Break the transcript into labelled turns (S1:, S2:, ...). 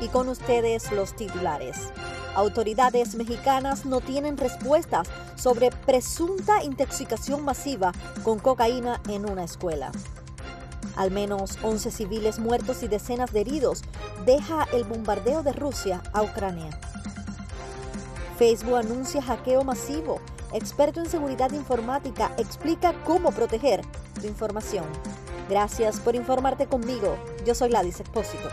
S1: Y con ustedes los titulares. Autoridades mexicanas no tienen respuestas sobre presunta intoxicación masiva con cocaína en una escuela. Al menos 11 civiles muertos y decenas de heridos deja el bombardeo de Rusia a Ucrania. Facebook anuncia hackeo masivo. Experto en seguridad informática explica cómo proteger tu información. Gracias por informarte conmigo. Yo soy Ladis Expósito.